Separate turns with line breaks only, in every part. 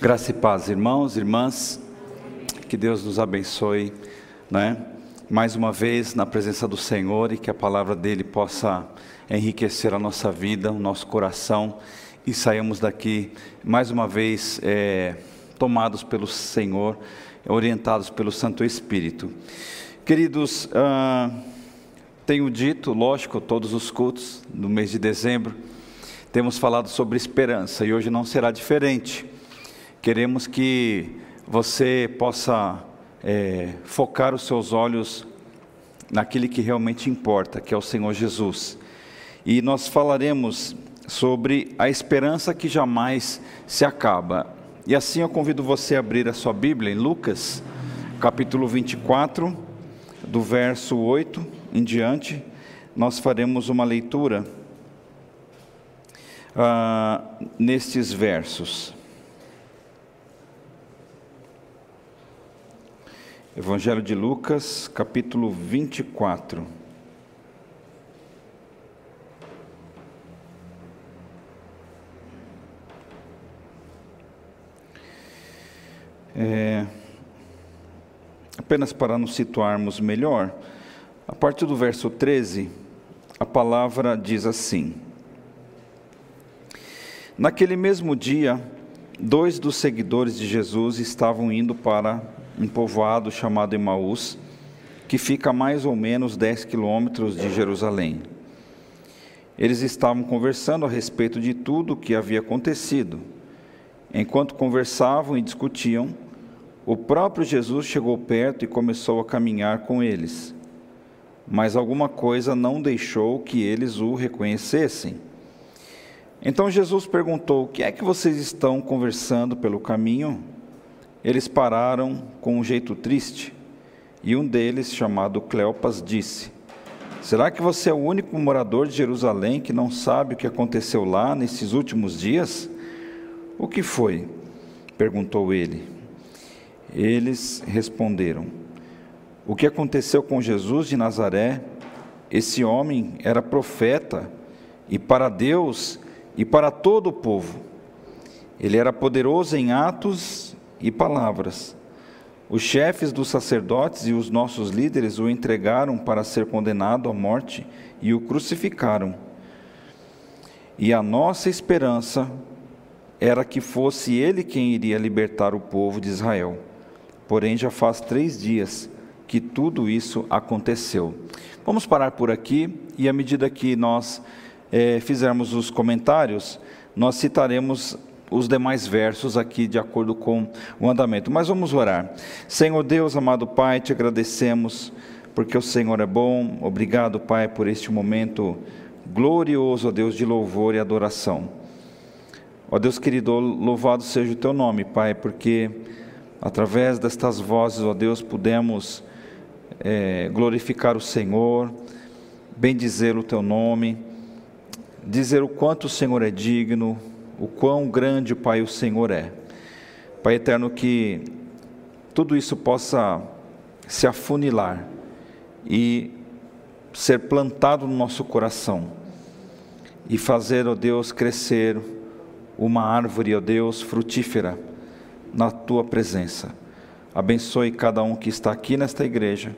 Graça e paz, irmãos, irmãs, que Deus nos abençoe, né? Mais uma vez na presença do Senhor e que a palavra dele possa enriquecer a nossa vida, o nosso coração e saímos daqui mais uma vez é, tomados pelo Senhor, orientados pelo Santo Espírito. Queridos, ah, tenho dito, lógico, todos os cultos do mês de dezembro, temos falado sobre esperança e hoje não será diferente. Queremos que você possa é, focar os seus olhos naquele que realmente importa, que é o Senhor Jesus. E nós falaremos sobre a esperança que jamais se acaba. E assim eu convido você a abrir a sua Bíblia em Lucas, capítulo 24, do verso 8 em diante. Nós faremos uma leitura uh, nestes versos. Evangelho de Lucas, capítulo 24. É, apenas para nos situarmos melhor, a partir do verso 13, a palavra diz assim: Naquele mesmo dia, dois dos seguidores de Jesus estavam indo para um povoado chamado Emaús, que fica a mais ou menos 10 quilômetros de Jerusalém. Eles estavam conversando a respeito de tudo o que havia acontecido. Enquanto conversavam e discutiam, o próprio Jesus chegou perto e começou a caminhar com eles. Mas alguma coisa não deixou que eles o reconhecessem. Então Jesus perguntou: O que é que vocês estão conversando pelo caminho? Eles pararam com um jeito triste e um deles, chamado Cleopas, disse: Será que você é o único morador de Jerusalém que não sabe o que aconteceu lá nesses últimos dias? O que foi? perguntou ele. Eles responderam: O que aconteceu com Jesus de Nazaré? Esse homem era profeta e para Deus e para todo o povo. Ele era poderoso em atos e palavras. Os chefes dos sacerdotes e os nossos líderes o entregaram para ser condenado à morte e o crucificaram. E a nossa esperança era que fosse ele quem iria libertar o povo de Israel. Porém, já faz três dias que tudo isso aconteceu. Vamos parar por aqui e, à medida que nós é, fizermos os comentários, nós citaremos os demais versos aqui de acordo com o andamento. Mas vamos orar. Senhor Deus, amado Pai, te agradecemos porque o Senhor é bom. Obrigado, Pai, por este momento glorioso, ó Deus, de louvor e adoração. Ó Deus querido, louvado seja o teu nome, Pai, porque através destas vozes, ó Deus, pudemos é, glorificar o Senhor, bendizer o teu nome, dizer o quanto o Senhor é digno, o quão grande, Pai, o Senhor é. Pai eterno, que tudo isso possa se afunilar e ser plantado no nosso coração e fazer, ó Deus, crescer uma árvore, ó Deus, frutífera na tua presença. Abençoe cada um que está aqui nesta igreja,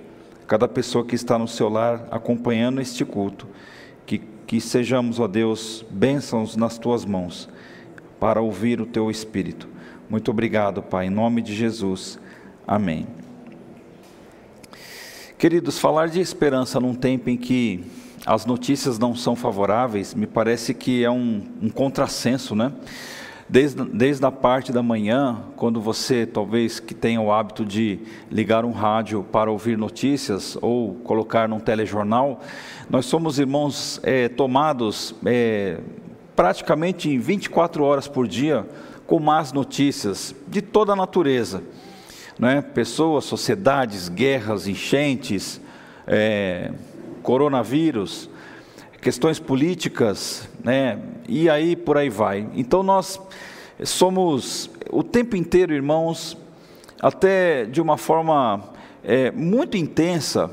cada pessoa que está no seu lar acompanhando este culto, que, sejamos, ó Deus, bênçãos nas tuas mãos para ouvir o teu espírito. Muito obrigado, Pai, em nome de Jesus. Amém. Queridos, falar de esperança num tempo em que as notícias não são favoráveis, me parece que é um, um contrassenso, né? Desde, desde a parte da manhã, quando você talvez que tenha o hábito de ligar um rádio para ouvir notícias ou colocar num telejornal, nós somos irmãos é, tomados é, praticamente 24 horas por dia com más notícias de toda a natureza. Né? Pessoas, sociedades, guerras, enchentes, é, coronavírus, questões políticas, né? E aí por aí vai. Então nós somos o tempo inteiro, irmãos, até de uma forma é, muito intensa,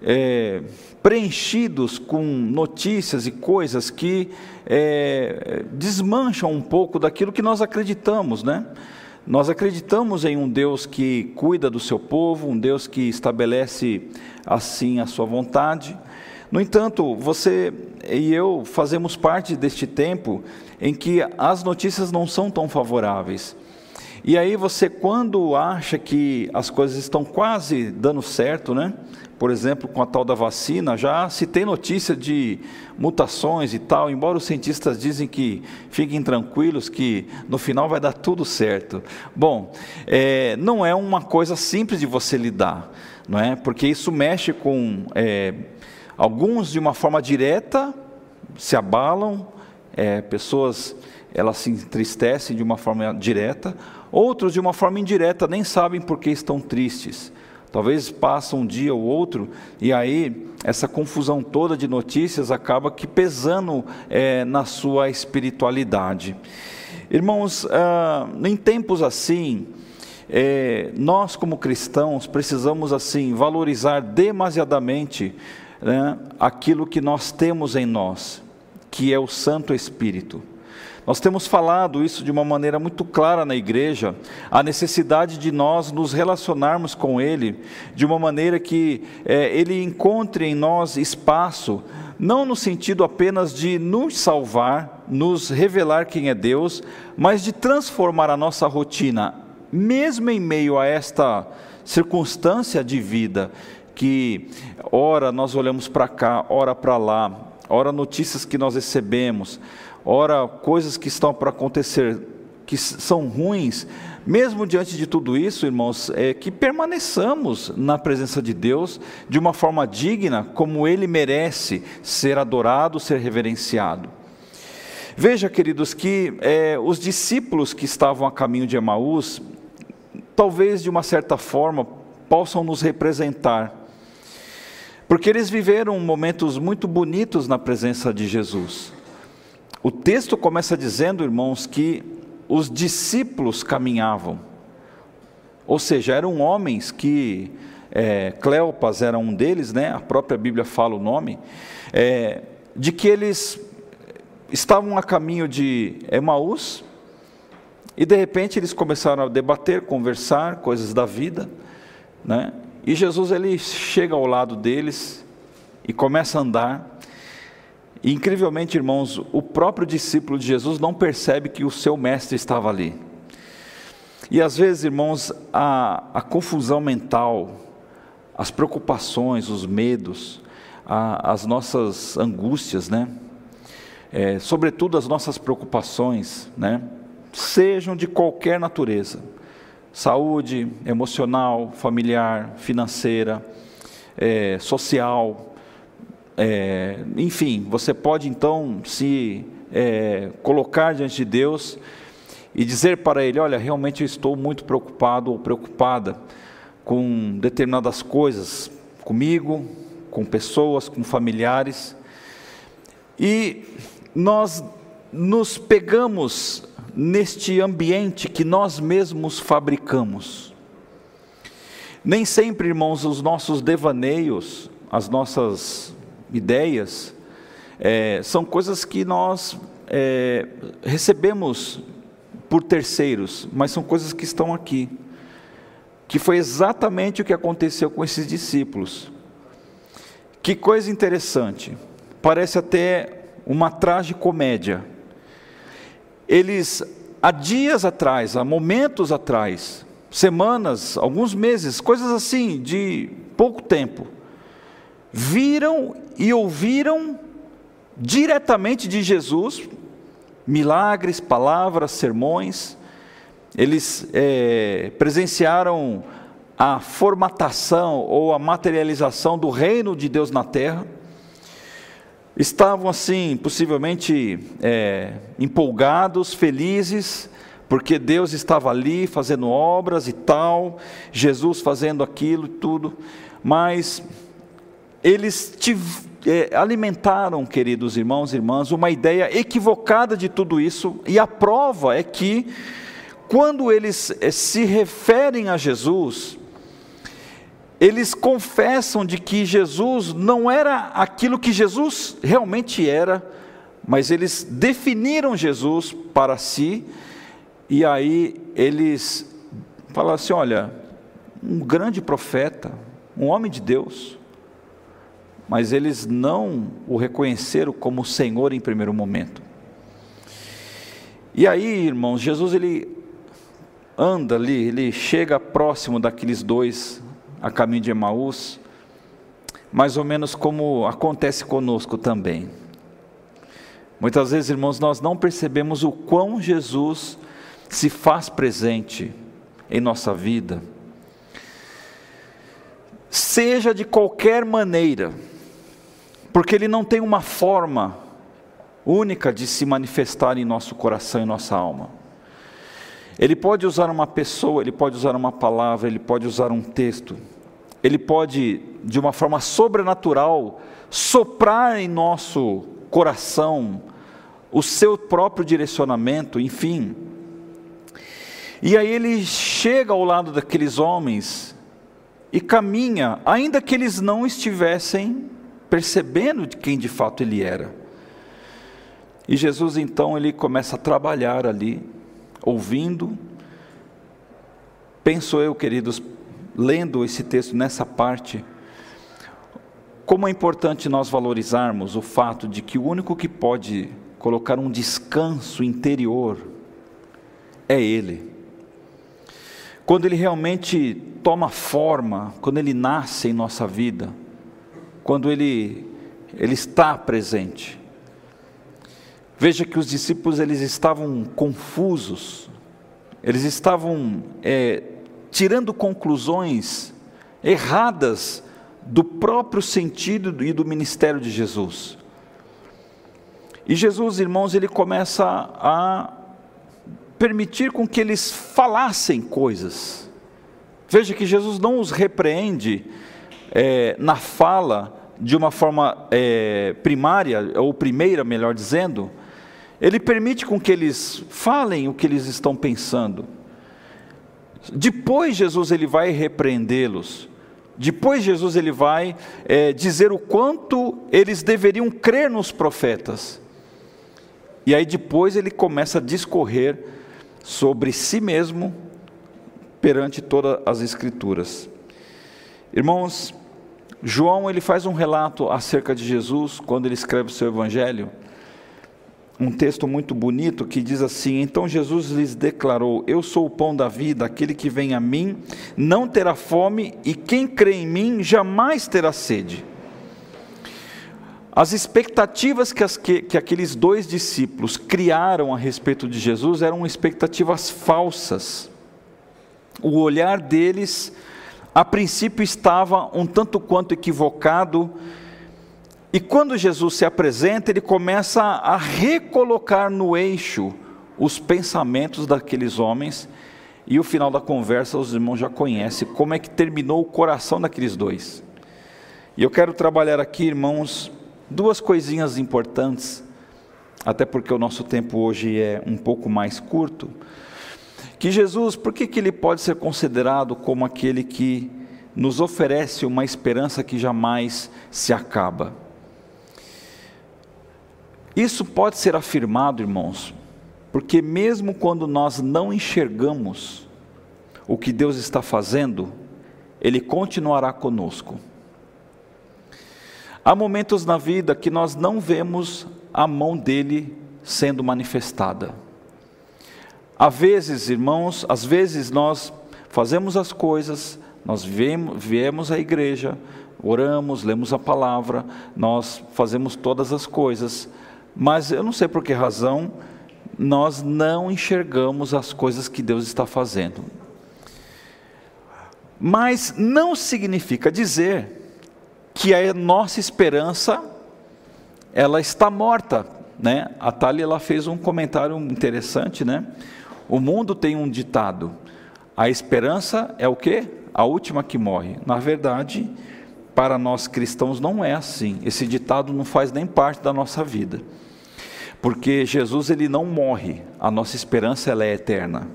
é, preenchidos com notícias e coisas que é, desmancham um pouco daquilo que nós acreditamos, né? Nós acreditamos em um Deus que cuida do seu povo, um Deus que estabelece assim a sua vontade. No entanto, você e eu fazemos parte deste tempo em que as notícias não são tão favoráveis. E aí você, quando acha que as coisas estão quase dando certo, né? Por exemplo, com a tal da vacina, já se tem notícia de mutações e tal, embora os cientistas dizem que fiquem tranquilos que no final vai dar tudo certo. Bom, é, não é uma coisa simples de você lidar, não é? Porque isso mexe com é, alguns de uma forma direta se abalam, é, pessoas elas se entristecem de uma forma direta, outros de uma forma indireta nem sabem por que estão tristes. Talvez passa um dia ou outro e aí essa confusão toda de notícias acaba que pesando é, na sua espiritualidade. Irmãos, ah, em tempos assim, é, nós como cristãos precisamos assim valorizar demasiadamente né, aquilo que nós temos em nós, que é o Santo Espírito. Nós temos falado isso de uma maneira muito clara na igreja, a necessidade de nós nos relacionarmos com Ele de uma maneira que é, Ele encontre em nós espaço, não no sentido apenas de nos salvar, nos revelar quem é Deus, mas de transformar a nossa rotina, mesmo em meio a esta circunstância de vida, que ora nós olhamos para cá, ora para lá, ora notícias que nós recebemos, ora coisas que estão para acontecer que são ruins, mesmo diante de tudo isso, irmãos, é que permaneçamos na presença de Deus de uma forma digna, como Ele merece ser adorado, ser reverenciado. Veja, queridos, que é, os discípulos que estavam a caminho de Emaús, talvez de uma certa forma possam nos representar, porque eles viveram momentos muito bonitos na presença de Jesus. O texto começa dizendo, irmãos, que os discípulos caminhavam, ou seja, eram homens que, é, Cleopas era um deles, né? a própria Bíblia fala o nome, é, de que eles estavam a caminho de Emaús, e de repente eles começaram a debater, conversar, coisas da vida, né? E Jesus ele chega ao lado deles e começa a andar, e, incrivelmente, irmãos, o próprio discípulo de Jesus não percebe que o seu mestre estava ali. E às vezes, irmãos, a, a confusão mental, as preocupações, os medos, a, as nossas angústias, né? É, sobretudo as nossas preocupações, né? Sejam de qualquer natureza, saúde, emocional, familiar, financeira, é, social, é, enfim, você pode então se é, colocar diante de Deus e dizer para Ele: Olha, realmente eu estou muito preocupado ou preocupada com determinadas coisas, comigo, com pessoas, com familiares, e nós nos pegamos neste ambiente que nós mesmos fabricamos. Nem sempre, irmãos, os nossos devaneios, as nossas ideias, é, são coisas que nós é, recebemos por terceiros, mas são coisas que estão aqui. Que foi exatamente o que aconteceu com esses discípulos. Que coisa interessante, parece até uma tragicomédia. Eles, há dias atrás, há momentos atrás, semanas, alguns meses, coisas assim, de pouco tempo, viram e ouviram diretamente de Jesus milagres, palavras, sermões. Eles é, presenciaram a formatação ou a materialização do reino de Deus na terra. Estavam assim, possivelmente é, empolgados, felizes, porque Deus estava ali fazendo obras e tal, Jesus fazendo aquilo e tudo, mas eles é, alimentaram, queridos irmãos e irmãs, uma ideia equivocada de tudo isso, e a prova é que, quando eles é, se referem a Jesus, eles confessam de que Jesus não era aquilo que Jesus realmente era, mas eles definiram Jesus para si, e aí eles falaram assim: olha, um grande profeta, um homem de Deus, mas eles não o reconheceram como Senhor em primeiro momento. E aí, irmãos, Jesus ele anda ali, ele chega próximo daqueles dois a caminho de Emaús, mais ou menos como acontece conosco também. Muitas vezes, irmãos, nós não percebemos o quão Jesus se faz presente em nossa vida, seja de qualquer maneira, porque Ele não tem uma forma única de se manifestar em nosso coração e nossa alma. Ele pode usar uma pessoa, ele pode usar uma palavra, ele pode usar um texto, ele pode, de uma forma sobrenatural, soprar em nosso coração o seu próprio direcionamento, enfim. E aí ele chega ao lado daqueles homens e caminha, ainda que eles não estivessem percebendo de quem de fato ele era. E Jesus então ele começa a trabalhar ali, ouvindo. Penso eu, queridos, lendo esse texto nessa parte, como é importante nós valorizarmos o fato de que o único que pode colocar um descanso interior é Ele. Quando Ele realmente toma forma, quando Ele nasce em nossa vida, quando Ele, Ele está presente. Veja que os discípulos eles estavam confusos, eles estavam é, tirando conclusões erradas do próprio sentido e do ministério de Jesus. E Jesus, irmãos, ele começa a permitir com que eles falassem coisas. Veja que Jesus não os repreende é, na fala de uma forma é, primária, ou primeira, melhor dizendo, ele permite com que eles falem o que eles estão pensando. Depois Jesus ele vai repreendê-los. Depois Jesus ele vai é, dizer o quanto eles deveriam crer nos profetas. E aí depois ele começa a discorrer sobre si mesmo perante todas as escrituras. Irmãos, João ele faz um relato acerca de Jesus quando ele escreve o seu evangelho um texto muito bonito que diz assim: Então Jesus lhes declarou: Eu sou o pão da vida, aquele que vem a mim não terá fome, e quem crê em mim jamais terá sede. As expectativas que, as, que, que aqueles dois discípulos criaram a respeito de Jesus eram expectativas falsas. O olhar deles, a princípio, estava um tanto quanto equivocado e quando Jesus se apresenta, ele começa a recolocar no eixo os pensamentos daqueles homens, e o final da conversa os irmãos já conhecem como é que terminou o coração daqueles dois. E eu quero trabalhar aqui, irmãos, duas coisinhas importantes, até porque o nosso tempo hoje é um pouco mais curto. Que Jesus, por que, que ele pode ser considerado como aquele que nos oferece uma esperança que jamais se acaba? Isso pode ser afirmado, irmãos, porque mesmo quando nós não enxergamos o que Deus está fazendo, Ele continuará conosco. Há momentos na vida que nós não vemos a mão dele sendo manifestada. Há vezes, irmãos, às vezes nós fazemos as coisas, nós viemos, viemos à igreja, oramos, lemos a palavra, nós fazemos todas as coisas, mas eu não sei por que razão nós não enxergamos as coisas que Deus está fazendo. Mas não significa dizer que a nossa esperança ela está morta, né? A Thalia ela fez um comentário interessante, né? O mundo tem um ditado: a esperança é o quê? A última que morre. Na verdade, para nós cristãos não é assim. Esse ditado não faz nem parte da nossa vida porque Jesus ele não morre, a nossa esperança ela é eterna.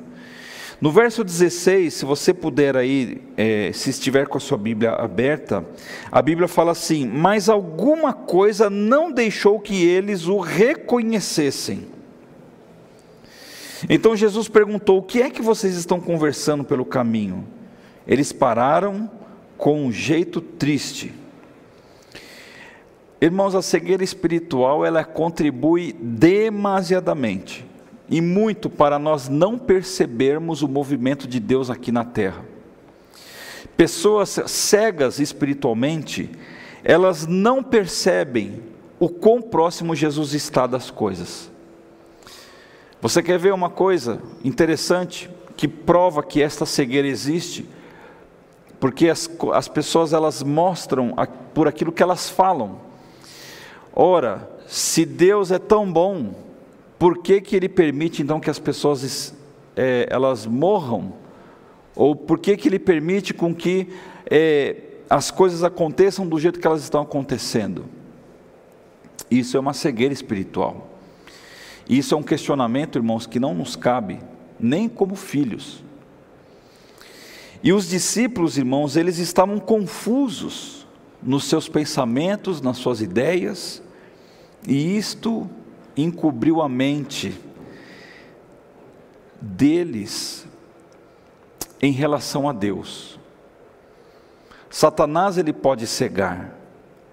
No verso 16, se você puder aí, é, se estiver com a sua Bíblia aberta, a Bíblia fala assim: Mas alguma coisa não deixou que eles o reconhecessem. Então Jesus perguntou: O que é que vocês estão conversando pelo caminho? Eles pararam com um jeito triste. Irmãos, a cegueira espiritual ela contribui demasiadamente e muito para nós não percebermos o movimento de Deus aqui na terra. Pessoas cegas espiritualmente, elas não percebem o quão próximo Jesus está das coisas. Você quer ver uma coisa interessante que prova que esta cegueira existe? Porque as, as pessoas elas mostram a, por aquilo que elas falam. Ora, se Deus é tão bom, por que, que Ele permite então que as pessoas é, elas morram? Ou por que, que Ele permite com que é, as coisas aconteçam do jeito que elas estão acontecendo? Isso é uma cegueira espiritual. Isso é um questionamento, irmãos, que não nos cabe, nem como filhos. E os discípulos, irmãos, eles estavam confusos nos seus pensamentos, nas suas ideias, e isto encobriu a mente deles em relação a Deus. Satanás ele pode cegar,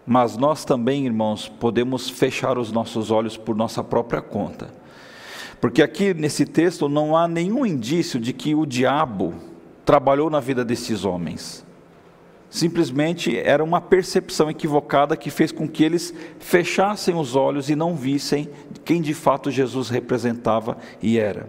mas nós também, irmãos, podemos fechar os nossos olhos por nossa própria conta. Porque aqui nesse texto não há nenhum indício de que o diabo trabalhou na vida desses homens. Simplesmente era uma percepção equivocada que fez com que eles fechassem os olhos e não vissem quem de fato Jesus representava e era.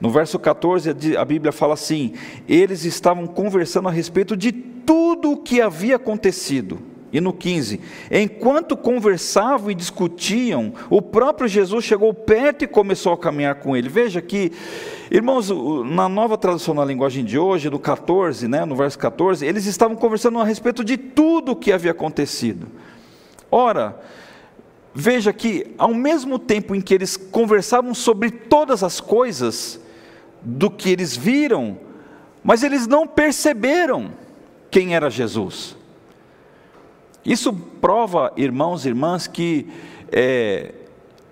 No verso 14, a Bíblia fala assim: eles estavam conversando a respeito de tudo o que havia acontecido. E no 15, enquanto conversavam e discutiam, o próprio Jesus chegou perto e começou a caminhar com ele. Veja que, irmãos, na nova tradução na linguagem de hoje, no 14, né, no verso 14, eles estavam conversando a respeito de tudo o que havia acontecido. Ora, veja que, ao mesmo tempo em que eles conversavam sobre todas as coisas do que eles viram, mas eles não perceberam quem era Jesus. Isso prova, irmãos e irmãs, que é,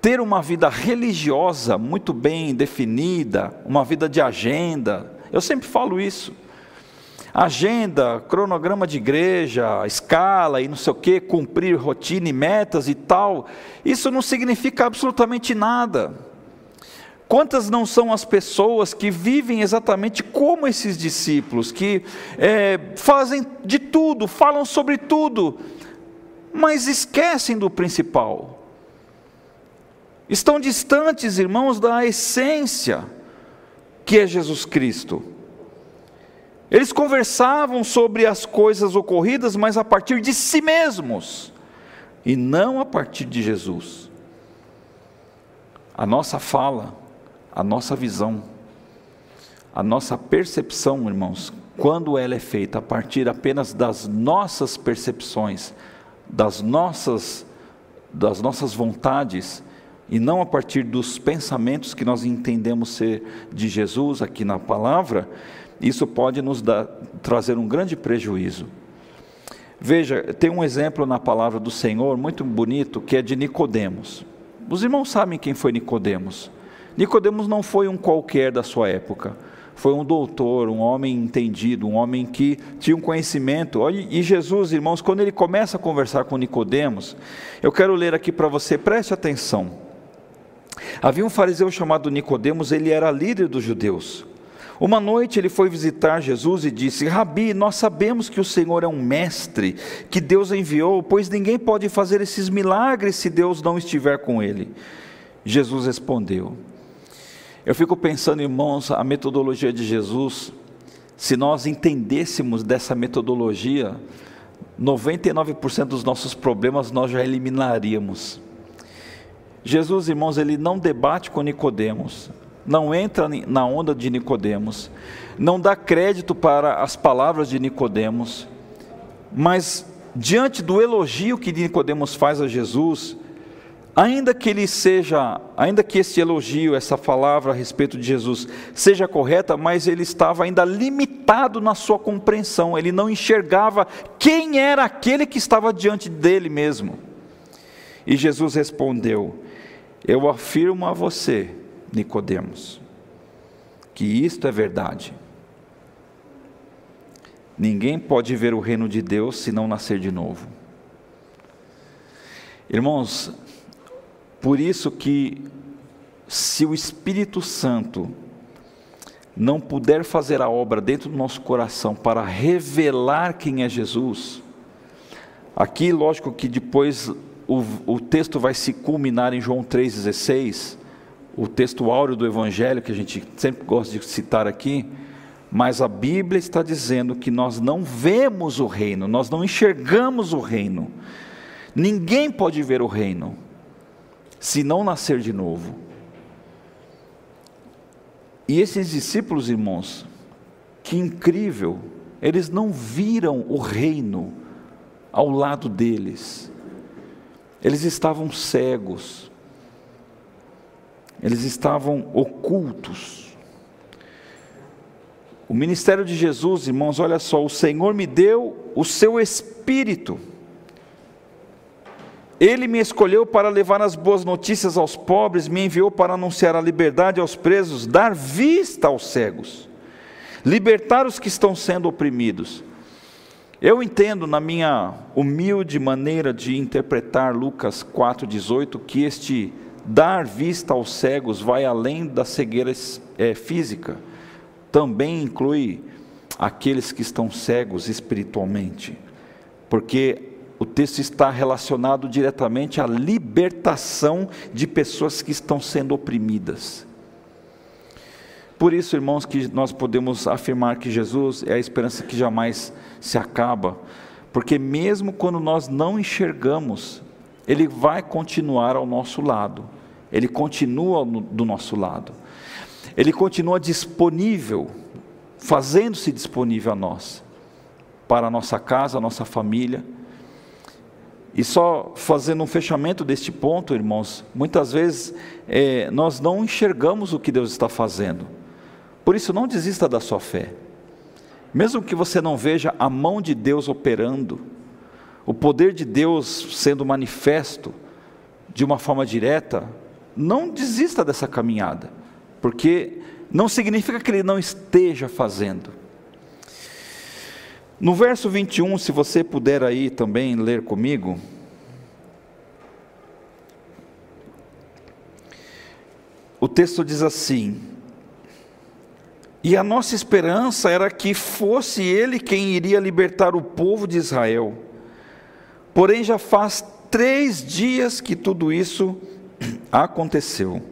ter uma vida religiosa muito bem definida, uma vida de agenda, eu sempre falo isso. Agenda, cronograma de igreja, escala e não sei o que, cumprir rotina e metas e tal, isso não significa absolutamente nada. Quantas não são as pessoas que vivem exatamente como esses discípulos, que é, fazem de tudo, falam sobre tudo, mas esquecem do principal. Estão distantes, irmãos, da essência que é Jesus Cristo. Eles conversavam sobre as coisas ocorridas, mas a partir de si mesmos, e não a partir de Jesus. A nossa fala, a nossa visão, a nossa percepção, irmãos, quando ela é feita a partir apenas das nossas percepções, das nossas, das nossas vontades, e não a partir dos pensamentos que nós entendemos ser de Jesus aqui na palavra, isso pode nos dar, trazer um grande prejuízo. Veja, tem um exemplo na palavra do Senhor muito bonito que é de Nicodemos. Os irmãos sabem quem foi Nicodemos. Nicodemos não foi um qualquer da sua época foi um doutor, um homem entendido, um homem que tinha um conhecimento. E Jesus, irmãos, quando ele começa a conversar com Nicodemos, eu quero ler aqui para você, preste atenção. Havia um fariseu chamado Nicodemos, ele era líder dos judeus. Uma noite ele foi visitar Jesus e disse: Rabi, nós sabemos que o Senhor é um mestre, que Deus enviou, pois ninguém pode fazer esses milagres se Deus não estiver com ele. Jesus respondeu: eu fico pensando, irmãos, a metodologia de Jesus, se nós entendêssemos dessa metodologia, 99% dos nossos problemas nós já eliminaríamos. Jesus, irmãos, ele não debate com Nicodemos, não entra na onda de Nicodemos, não dá crédito para as palavras de Nicodemos, mas diante do elogio que Nicodemos faz a Jesus, Ainda que ele seja, ainda que esse elogio, essa palavra a respeito de Jesus seja correta, mas ele estava ainda limitado na sua compreensão, ele não enxergava quem era aquele que estava diante dele mesmo. E Jesus respondeu: Eu afirmo a você, Nicodemos, que isto é verdade. Ninguém pode ver o reino de Deus se não nascer de novo. Irmãos, por isso que se o Espírito Santo não puder fazer a obra dentro do nosso coração para revelar quem é Jesus, aqui, lógico que depois o, o texto vai se culminar em João 3,16, o texto áureo do Evangelho, que a gente sempre gosta de citar aqui, mas a Bíblia está dizendo que nós não vemos o reino, nós não enxergamos o reino. Ninguém pode ver o reino se não nascer de novo. E esses discípulos, irmãos, que incrível, eles não viram o reino ao lado deles, eles estavam cegos, eles estavam ocultos. O ministério de Jesus, irmãos, olha só, o Senhor me deu o seu espírito. Ele me escolheu para levar as boas notícias aos pobres, me enviou para anunciar a liberdade aos presos, dar vista aos cegos, libertar os que estão sendo oprimidos. Eu entendo, na minha humilde maneira de interpretar Lucas 4,18, que este dar vista aos cegos vai além da cegueira é, física, também inclui aqueles que estão cegos espiritualmente, porque o texto está relacionado diretamente à libertação de pessoas que estão sendo oprimidas. Por isso, irmãos, que nós podemos afirmar que Jesus é a esperança que jamais se acaba, porque mesmo quando nós não enxergamos ele vai continuar ao nosso lado, Ele continua no, do nosso lado, Ele continua disponível, fazendo-se disponível a nós, para a nossa casa, a nossa família. E só fazendo um fechamento deste ponto, irmãos, muitas vezes é, nós não enxergamos o que Deus está fazendo, por isso não desista da sua fé, mesmo que você não veja a mão de Deus operando, o poder de Deus sendo manifesto de uma forma direta, não desista dessa caminhada, porque não significa que ele não esteja fazendo. No verso 21, se você puder aí também ler comigo, o texto diz assim: E a nossa esperança era que fosse ele quem iria libertar o povo de Israel. Porém, já faz três dias que tudo isso aconteceu.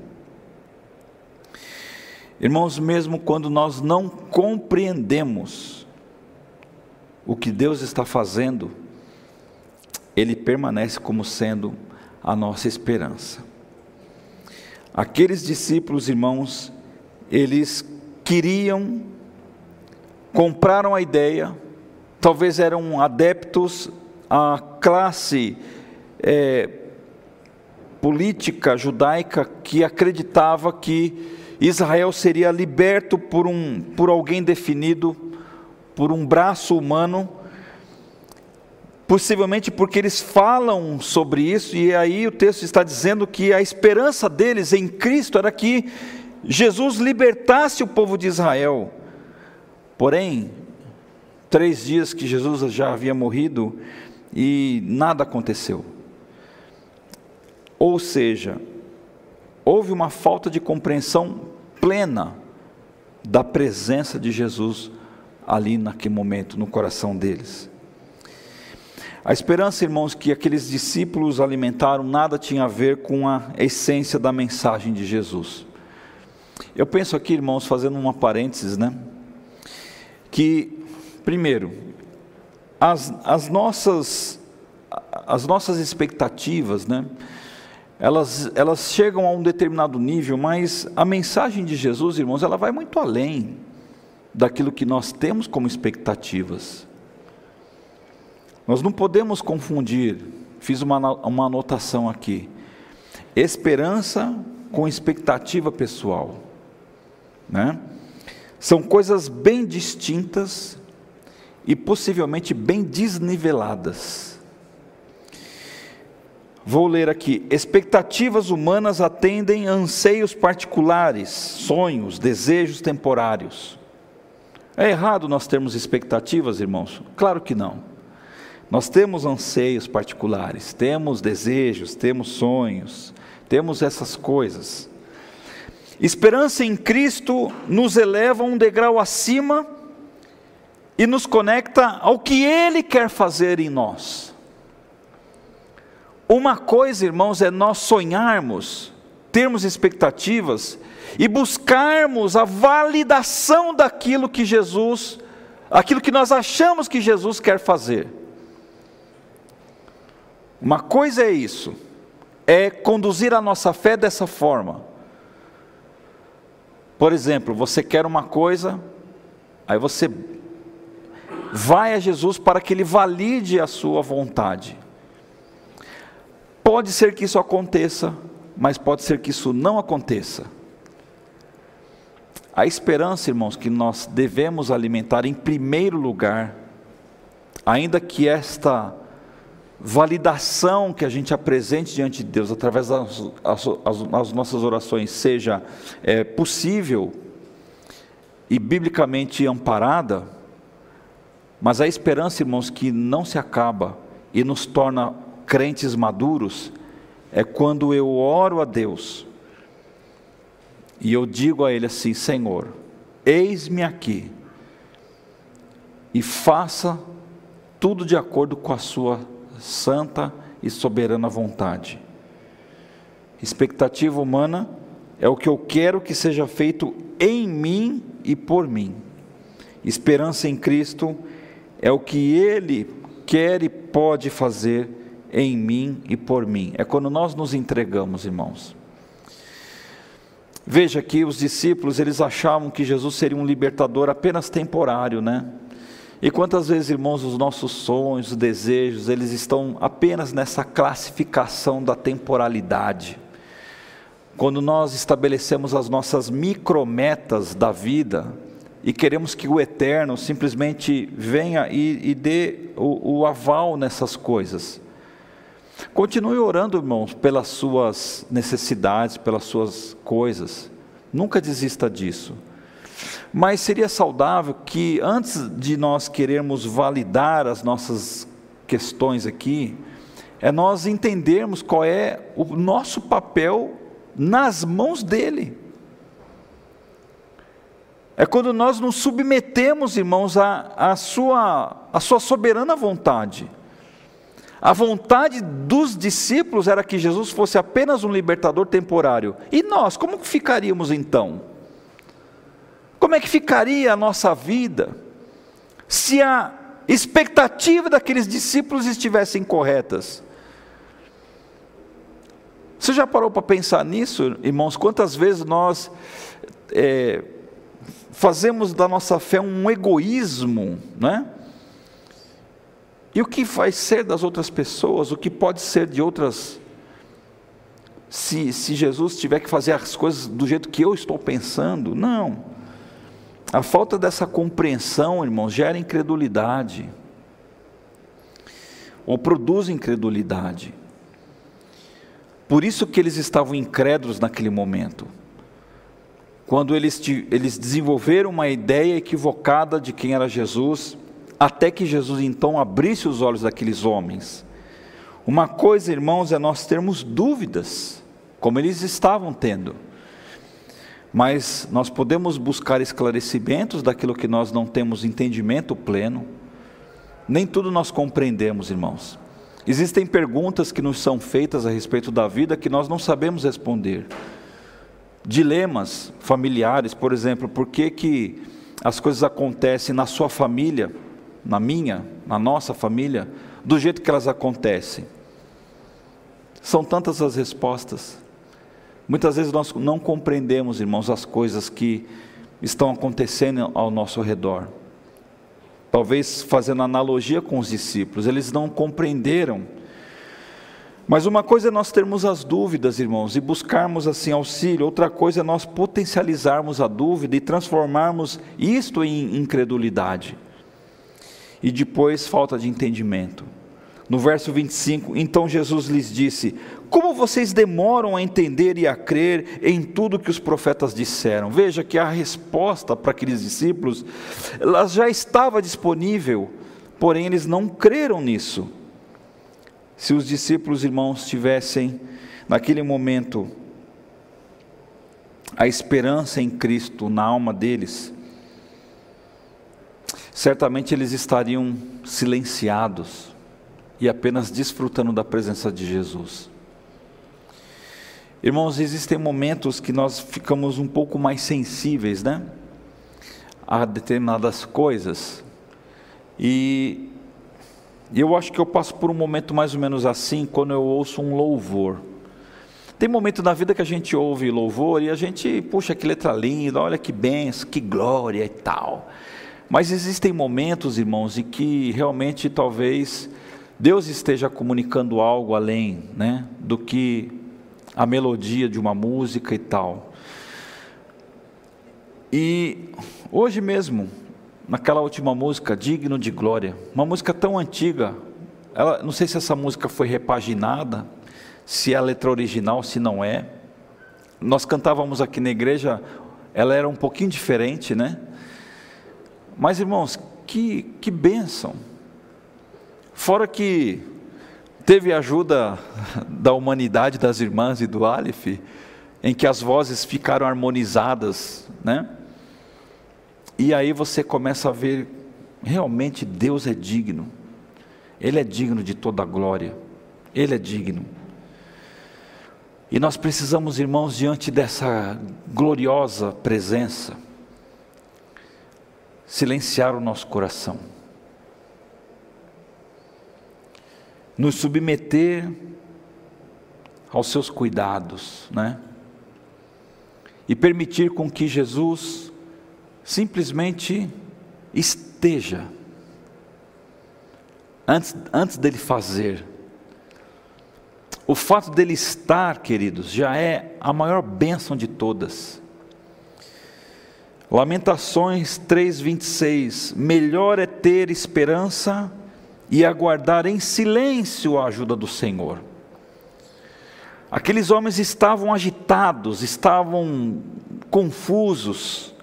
Irmãos, mesmo quando nós não compreendemos o que Deus está fazendo, Ele permanece como sendo a nossa esperança. Aqueles discípulos, irmãos, eles queriam, compraram a ideia, talvez eram adeptos a classe é, política judaica que acreditava que Israel seria liberto por, um, por alguém definido, por um braço humano, possivelmente porque eles falam sobre isso, e aí o texto está dizendo que a esperança deles em Cristo era que Jesus libertasse o povo de Israel. Porém, três dias que Jesus já havia morrido, e nada aconteceu. Ou seja, houve uma falta de compreensão plena da presença de Jesus ali naquele momento, no coração deles. A esperança, irmãos, que aqueles discípulos alimentaram nada tinha a ver com a essência da mensagem de Jesus. Eu penso aqui, irmãos, fazendo uma parênteses, né? Que, primeiro, as, as, nossas, as nossas expectativas, né? Elas, elas chegam a um determinado nível, mas a mensagem de Jesus, irmãos, ela vai muito além daquilo que nós temos como expectativas. Nós não podemos confundir, fiz uma, uma anotação aqui, esperança com expectativa pessoal. Né? São coisas bem distintas e possivelmente bem desniveladas. Vou ler aqui. Expectativas humanas atendem anseios particulares, sonhos, desejos temporários. É errado nós termos expectativas, irmãos? Claro que não. Nós temos anseios particulares, temos desejos, temos sonhos, temos essas coisas. Esperança em Cristo nos eleva um degrau acima e nos conecta ao que Ele quer fazer em nós. Uma coisa, irmãos, é nós sonharmos, termos expectativas e buscarmos a validação daquilo que Jesus, aquilo que nós achamos que Jesus quer fazer. Uma coisa é isso, é conduzir a nossa fé dessa forma. Por exemplo, você quer uma coisa, aí você vai a Jesus para que ele valide a sua vontade. Pode ser que isso aconteça, mas pode ser que isso não aconteça. A esperança, irmãos, que nós devemos alimentar em primeiro lugar, ainda que esta validação que a gente apresente diante de Deus através das, as, nossas orações seja é, possível e biblicamente amparada, mas a esperança, irmãos, que não se acaba e nos torna crentes maduros, é quando eu oro a Deus e eu digo a Ele assim: Senhor, eis-me aqui e faça tudo de acordo com a Sua santa e soberana vontade. Expectativa humana é o que eu quero que seja feito em mim e por mim. Esperança em Cristo é o que Ele quer e pode fazer em mim e por mim. É quando nós nos entregamos, irmãos. Veja que os discípulos, eles achavam que Jesus seria um libertador apenas temporário, né? E quantas vezes, irmãos, os nossos sonhos, desejos, eles estão apenas nessa classificação da temporalidade. Quando nós estabelecemos as nossas micrometas da vida e queremos que o eterno simplesmente venha e, e dê o, o aval nessas coisas. Continue orando, irmãos, pelas suas necessidades, pelas suas coisas. Nunca desista disso. Mas seria saudável que antes de nós querermos validar as nossas questões aqui, é nós entendermos qual é o nosso papel nas mãos dele. É quando nós nos submetemos, irmãos, à, à, sua, à sua soberana vontade. A vontade dos discípulos era que Jesus fosse apenas um libertador temporário. E nós, como ficaríamos então? Como é que ficaria a nossa vida se a expectativa daqueles discípulos estivessem corretas? Você já parou para pensar nisso, irmãos? Quantas vezes nós é, fazemos da nossa fé um egoísmo, né? E o que vai ser das outras pessoas, o que pode ser de outras. Se, se Jesus tiver que fazer as coisas do jeito que eu estou pensando, não. A falta dessa compreensão, irmãos, gera incredulidade, ou produz incredulidade. Por isso que eles estavam incrédulos naquele momento. Quando eles, eles desenvolveram uma ideia equivocada de quem era Jesus, até que Jesus então abrisse os olhos daqueles homens. Uma coisa, irmãos, é nós termos dúvidas, como eles estavam tendo mas nós podemos buscar esclarecimentos daquilo que nós não temos entendimento pleno. Nem tudo nós compreendemos, irmãos. Existem perguntas que nos são feitas a respeito da vida que nós não sabemos responder. Dilemas familiares, por exemplo, por que, que as coisas acontecem na sua família, na minha, na nossa família, do jeito que elas acontecem? São tantas as respostas. Muitas vezes nós não compreendemos, irmãos, as coisas que estão acontecendo ao nosso redor. Talvez fazendo analogia com os discípulos, eles não compreenderam. Mas uma coisa é nós termos as dúvidas, irmãos, e buscarmos assim auxílio, outra coisa é nós potencializarmos a dúvida e transformarmos isto em incredulidade. E depois falta de entendimento. no verso 25: Então Jesus lhes disse: Como vocês demoram a entender e a crer em tudo que os profetas disseram? Veja que a resposta para aqueles discípulos, ela já estava disponível, porém eles não creram nisso. Se os discípulos, irmãos, tivessem, naquele momento, a esperança em Cristo na alma deles, certamente eles estariam silenciados e apenas desfrutando da presença de Jesus. Irmãos, existem momentos que nós ficamos um pouco mais sensíveis, né? A determinadas coisas. E eu acho que eu passo por um momento mais ou menos assim quando eu ouço um louvor. Tem momento na vida que a gente ouve louvor e a gente, puxa, que letra linda, olha que benção, que glória e tal. Mas existem momentos, irmãos, em que realmente talvez Deus esteja comunicando algo além né, do que a melodia de uma música e tal. E hoje mesmo, naquela última música, Digno de Glória, uma música tão antiga, ela, não sei se essa música foi repaginada, se é a letra original, se não é. Nós cantávamos aqui na igreja, ela era um pouquinho diferente, né? Mas irmãos, que, que bênção. Fora que teve ajuda da humanidade, das irmãs e do Aleph, em que as vozes ficaram harmonizadas, né? E aí você começa a ver, realmente Deus é digno, Ele é digno de toda a glória, Ele é digno. E nós precisamos, irmãos, diante dessa gloriosa presença, silenciar o nosso coração, nos submeter aos seus cuidados, né? E permitir com que Jesus simplesmente esteja antes, antes dele fazer. O fato dele estar, queridos, já é a maior bênção de todas. Lamentações 3:26 Melhor é ter esperança e aguardar em silêncio a ajuda do Senhor. Aqueles homens estavam agitados, estavam confusos,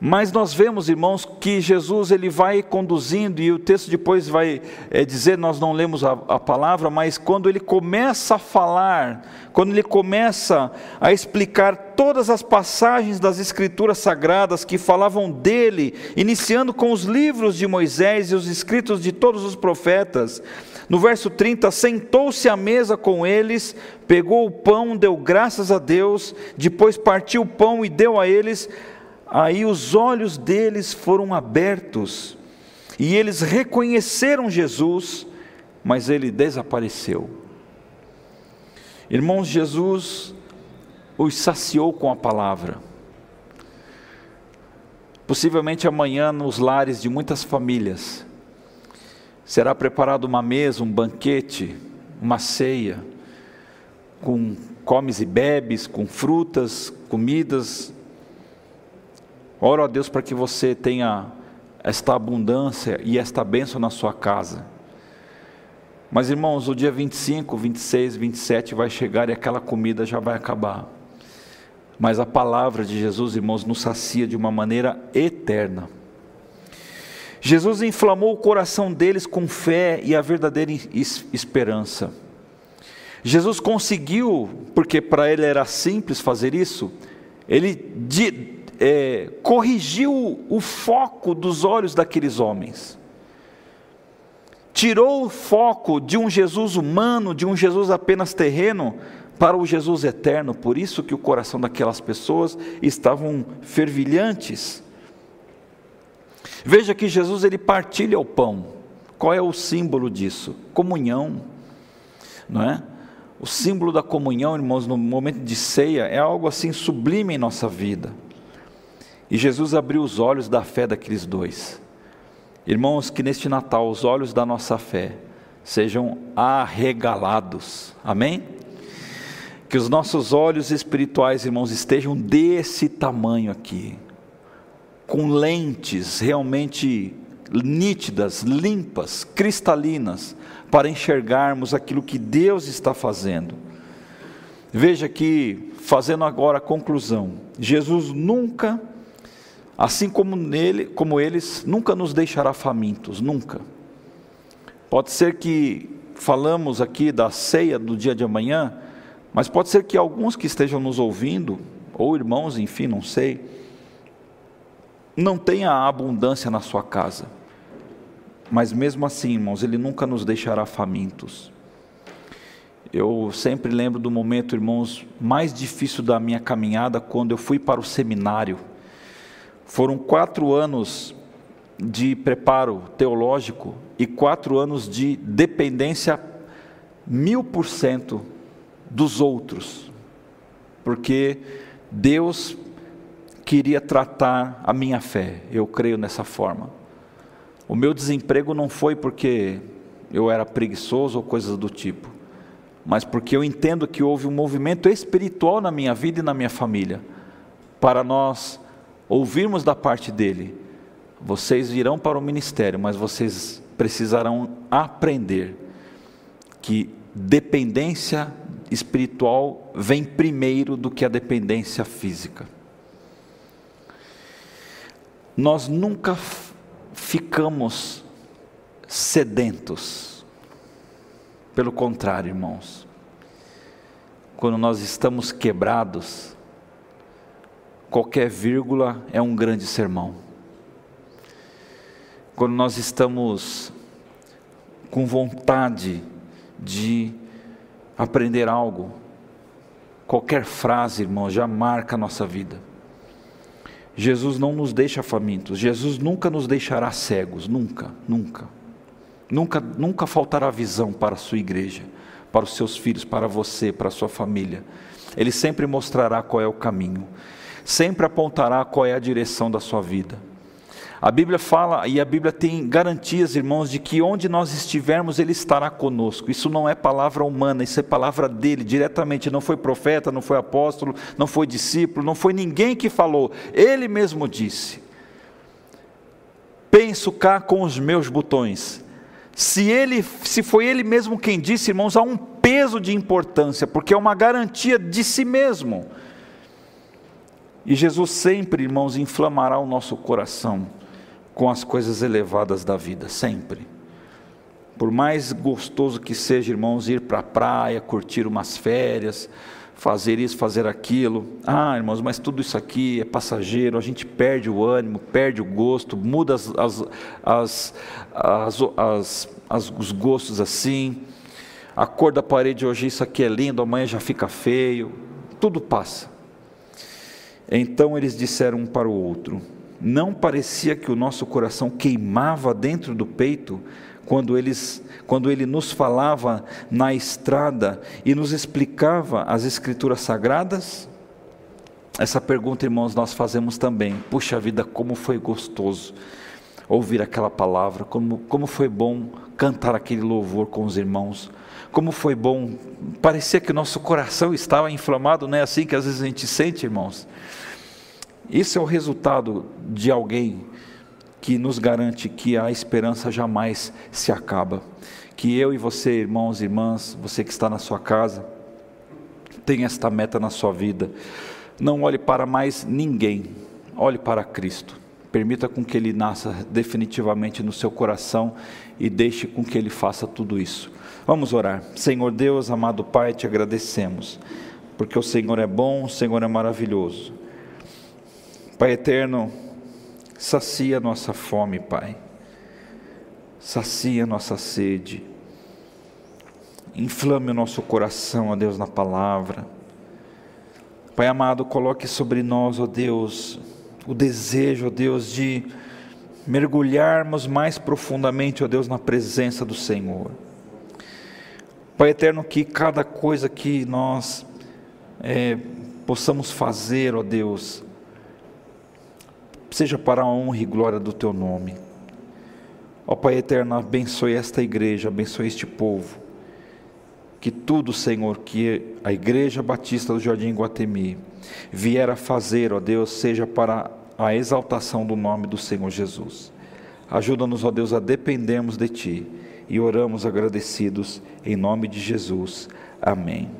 mas nós vemos, irmãos, que Jesus ele vai conduzindo, e o texto depois vai é, dizer, nós não lemos a, a, palavra, mas quando ele começa a falar, quando ele começa a explicar todas as passagens das Escrituras Sagradas que falavam dele, iniciando com os livros de Moisés e os escritos de todos os profetas, no verso 30, sentou-se à mesa com eles, pegou o pão, deu graças a Deus, depois partiu o pão e deu a eles, Aí os olhos deles foram abertos e eles reconheceram Jesus, mas ele desapareceu. Irmãos, Jesus os saciou com a palavra. Possivelmente amanhã, nos lares de muitas famílias, será preparada uma mesa, um banquete, uma ceia, com comes e bebes, com frutas, comidas Oro a Deus para que você tenha esta abundância e esta bênção na sua casa. Mas irmãos, o dia 25, 26, 27 vai chegar e aquela comida já vai acabar. Mas a palavra de Jesus, irmãos, nos sacia de uma maneira eterna. Jesus inflamou o coração deles com fé e a verdadeira esperança. Jesus conseguiu, porque para ele era simples fazer isso, ele é, corrigiu o foco dos olhos daqueles homens. Tirou o foco de um Jesus humano, de um Jesus apenas terreno, para o Jesus eterno. Por isso que o coração daquelas pessoas estavam fervilhantes. Veja que Jesus ele partilha o pão. Qual é o símbolo disso? Comunhão, não é? O símbolo da comunhão, irmãos, no momento de ceia é algo assim sublime em nossa vida. E Jesus abriu os olhos da fé daqueles dois. Irmãos, que neste Natal os olhos da nossa fé sejam arregalados. Amém? Que os nossos olhos espirituais, irmãos, estejam desse tamanho aqui, com lentes realmente nítidas, limpas, cristalinas, para enxergarmos aquilo que Deus está fazendo. Veja que, fazendo agora a conclusão, Jesus nunca, assim como nele, como eles, nunca nos deixará famintos, nunca. Pode ser que falamos aqui da ceia do dia de amanhã, mas pode ser que alguns que estejam nos ouvindo, ou irmãos, enfim, não sei, não tenha abundância na sua casa. Mas mesmo assim, irmãos, Ele nunca nos deixará famintos. Eu sempre lembro do momento, irmãos, mais difícil da minha caminhada, quando eu fui para o seminário. Foram quatro anos de preparo teológico e quatro anos de dependência mil por cento dos outros, porque Deus queria tratar a minha fé, eu creio nessa forma. O meu desemprego não foi porque eu era preguiçoso ou coisas do tipo, mas porque eu entendo que houve um movimento espiritual na minha vida e na minha família, para nós ouvirmos da parte dele: vocês virão para o ministério, mas vocês precisarão aprender que dependência espiritual vem primeiro do que a dependência física. Nós nunca ficamos sedentos. Pelo contrário, irmãos, quando nós estamos quebrados, qualquer vírgula é um grande sermão. Quando nós estamos com vontade de aprender algo, qualquer frase, irmão, já marca a nossa vida. Jesus não nos deixa famintos, Jesus nunca nos deixará cegos, nunca, nunca. Nunca, nunca faltará visão para a sua igreja, para os seus filhos, para você, para a sua família. Ele sempre mostrará qual é o caminho, sempre apontará qual é a direção da sua vida. A Bíblia fala, e a Bíblia tem garantias, irmãos, de que onde nós estivermos, Ele estará conosco. Isso não é palavra humana, isso é palavra dele, diretamente. Não foi profeta, não foi apóstolo, não foi discípulo, não foi ninguém que falou. Ele mesmo disse: Penso cá com os meus botões. Se, ele, se foi ele mesmo quem disse, irmãos, há um peso de importância, porque é uma garantia de si mesmo. E Jesus sempre, irmãos, inflamará o nosso coração com as coisas elevadas da vida, sempre. Por mais gostoso que seja, irmãos, ir para a praia, curtir umas férias, fazer isso, fazer aquilo. Ah, irmãos, mas tudo isso aqui é passageiro, a gente perde o ânimo, perde o gosto, muda as, as, as, as, os gostos assim. A cor da parede hoje, isso aqui é lindo, amanhã já fica feio. Tudo passa. Então eles disseram um para o outro: não parecia que o nosso coração queimava dentro do peito quando, eles, quando ele nos falava na estrada e nos explicava as escrituras sagradas? Essa pergunta, irmãos, nós fazemos também. Puxa vida, como foi gostoso ouvir aquela palavra, como, como foi bom cantar aquele louvor com os irmãos, como foi bom, parecia que o nosso coração estava inflamado, não é assim que às vezes a gente sente, irmãos? Isso é o resultado de alguém que nos garante que a esperança jamais se acaba. Que eu e você, irmãos e irmãs, você que está na sua casa, tenha esta meta na sua vida. Não olhe para mais ninguém, olhe para Cristo. Permita com que Ele nasça definitivamente no seu coração e deixe com que Ele faça tudo isso. Vamos orar. Senhor Deus, amado Pai, te agradecemos, porque o Senhor é bom, o Senhor é maravilhoso. Pai eterno, sacia nossa fome, Pai. Sacia nossa sede. Inflame o nosso coração, ó Deus, na palavra. Pai amado, coloque sobre nós, ó Deus, o desejo, ó Deus, de mergulharmos mais profundamente, ó Deus, na presença do Senhor. Pai eterno, que cada coisa que nós é, possamos fazer, ó Deus, seja para a honra e glória do teu nome. Ó Pai eterno, abençoe esta igreja, abençoe este povo. Que tudo, Senhor, que a Igreja Batista do Jardim Guatemi vier a fazer, ó Deus, seja para a exaltação do nome do Senhor Jesus. Ajuda-nos, ó Deus, a dependermos de Ti e oramos agradecidos em nome de Jesus. Amém.